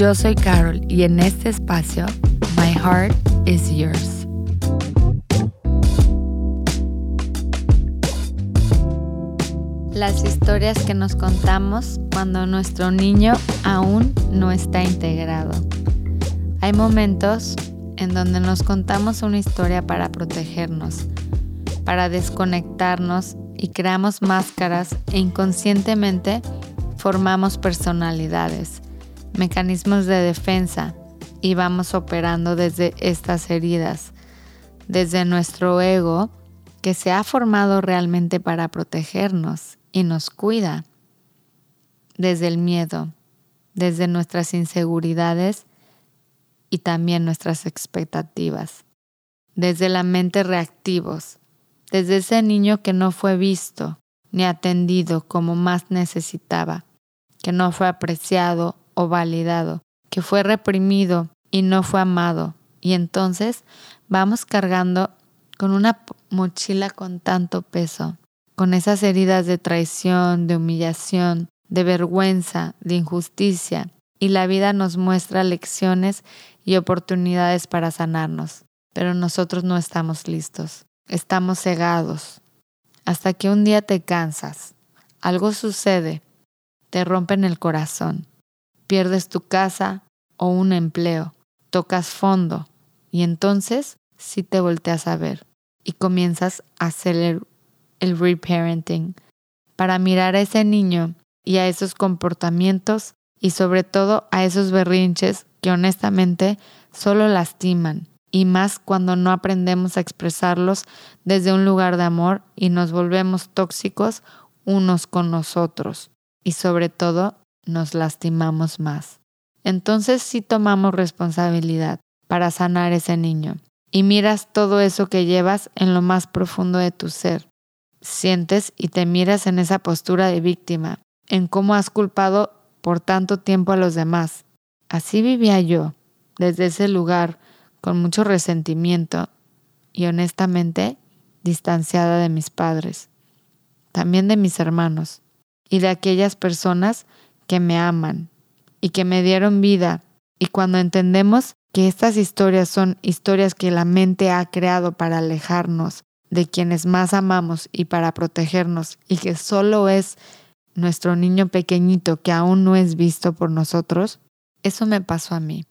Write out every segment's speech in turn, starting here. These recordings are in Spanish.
Yo soy Carol y en este espacio, My Heart is Yours. las historias que nos contamos cuando nuestro niño aún no está integrado. Hay momentos en donde nos contamos una historia para protegernos, para desconectarnos y creamos máscaras e inconscientemente formamos personalidades, mecanismos de defensa y vamos operando desde estas heridas, desde nuestro ego que se ha formado realmente para protegernos y nos cuida desde el miedo, desde nuestras inseguridades y también nuestras expectativas, desde la mente reactivos, desde ese niño que no fue visto ni atendido como más necesitaba, que no fue apreciado o validado, que fue reprimido y no fue amado. Y entonces vamos cargando con una mochila con tanto peso con esas heridas de traición, de humillación, de vergüenza, de injusticia, y la vida nos muestra lecciones y oportunidades para sanarnos, pero nosotros no estamos listos, estamos cegados, hasta que un día te cansas, algo sucede, te rompen el corazón, pierdes tu casa o un empleo, tocas fondo, y entonces sí te volteas a ver y comienzas a hacer el reparenting, para mirar a ese niño y a esos comportamientos y sobre todo a esos berrinches que honestamente solo lastiman y más cuando no aprendemos a expresarlos desde un lugar de amor y nos volvemos tóxicos unos con nosotros y sobre todo nos lastimamos más. Entonces sí tomamos responsabilidad para sanar ese niño y miras todo eso que llevas en lo más profundo de tu ser sientes y te miras en esa postura de víctima, en cómo has culpado por tanto tiempo a los demás. Así vivía yo, desde ese lugar, con mucho resentimiento y honestamente distanciada de mis padres, también de mis hermanos y de aquellas personas que me aman y que me dieron vida. Y cuando entendemos que estas historias son historias que la mente ha creado para alejarnos de quienes más amamos y para protegernos y que solo es nuestro niño pequeñito que aún no es visto por nosotros, eso me pasó a mí.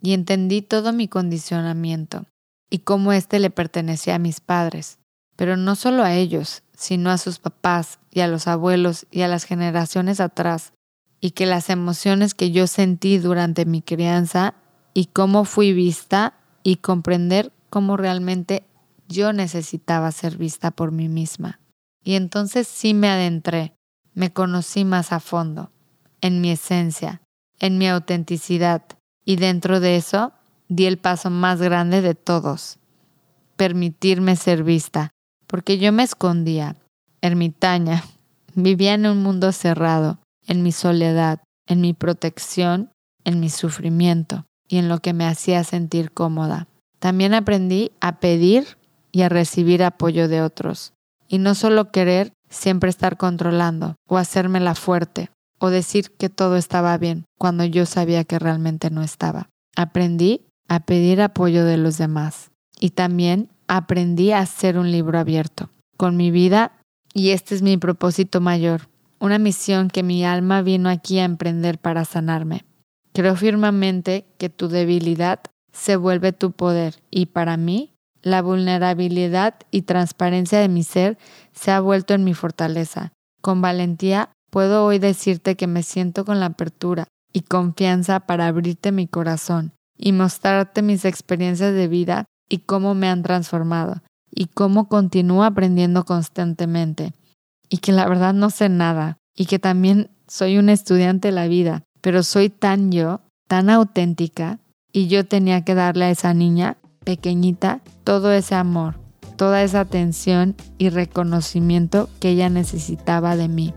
Y entendí todo mi condicionamiento y cómo éste le pertenecía a mis padres, pero no solo a ellos, sino a sus papás y a los abuelos y a las generaciones atrás, y que las emociones que yo sentí durante mi crianza y cómo fui vista y comprender cómo realmente yo necesitaba ser vista por mí misma. Y entonces sí me adentré, me conocí más a fondo, en mi esencia, en mi autenticidad, y dentro de eso di el paso más grande de todos, permitirme ser vista, porque yo me escondía, ermitaña, vivía en un mundo cerrado, en mi soledad, en mi protección, en mi sufrimiento y en lo que me hacía sentir cómoda. También aprendí a pedir y a recibir apoyo de otros. Y no solo querer siempre estar controlando o hacérmela fuerte o decir que todo estaba bien cuando yo sabía que realmente no estaba. Aprendí a pedir apoyo de los demás y también aprendí a hacer un libro abierto con mi vida y este es mi propósito mayor, una misión que mi alma vino aquí a emprender para sanarme. Creo firmemente que tu debilidad se vuelve tu poder y para mí la vulnerabilidad y transparencia de mi ser se ha vuelto en mi fortaleza. Con valentía puedo hoy decirte que me siento con la apertura y confianza para abrirte mi corazón y mostrarte mis experiencias de vida y cómo me han transformado y cómo continúo aprendiendo constantemente y que la verdad no sé nada y que también soy un estudiante de la vida, pero soy tan yo, tan auténtica y yo tenía que darle a esa niña pequeñita todo ese amor, toda esa atención y reconocimiento que ella necesitaba de mí.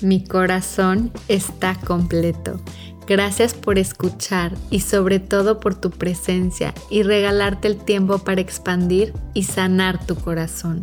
Mi corazón está completo. Gracias por escuchar y sobre todo por tu presencia y regalarte el tiempo para expandir y sanar tu corazón.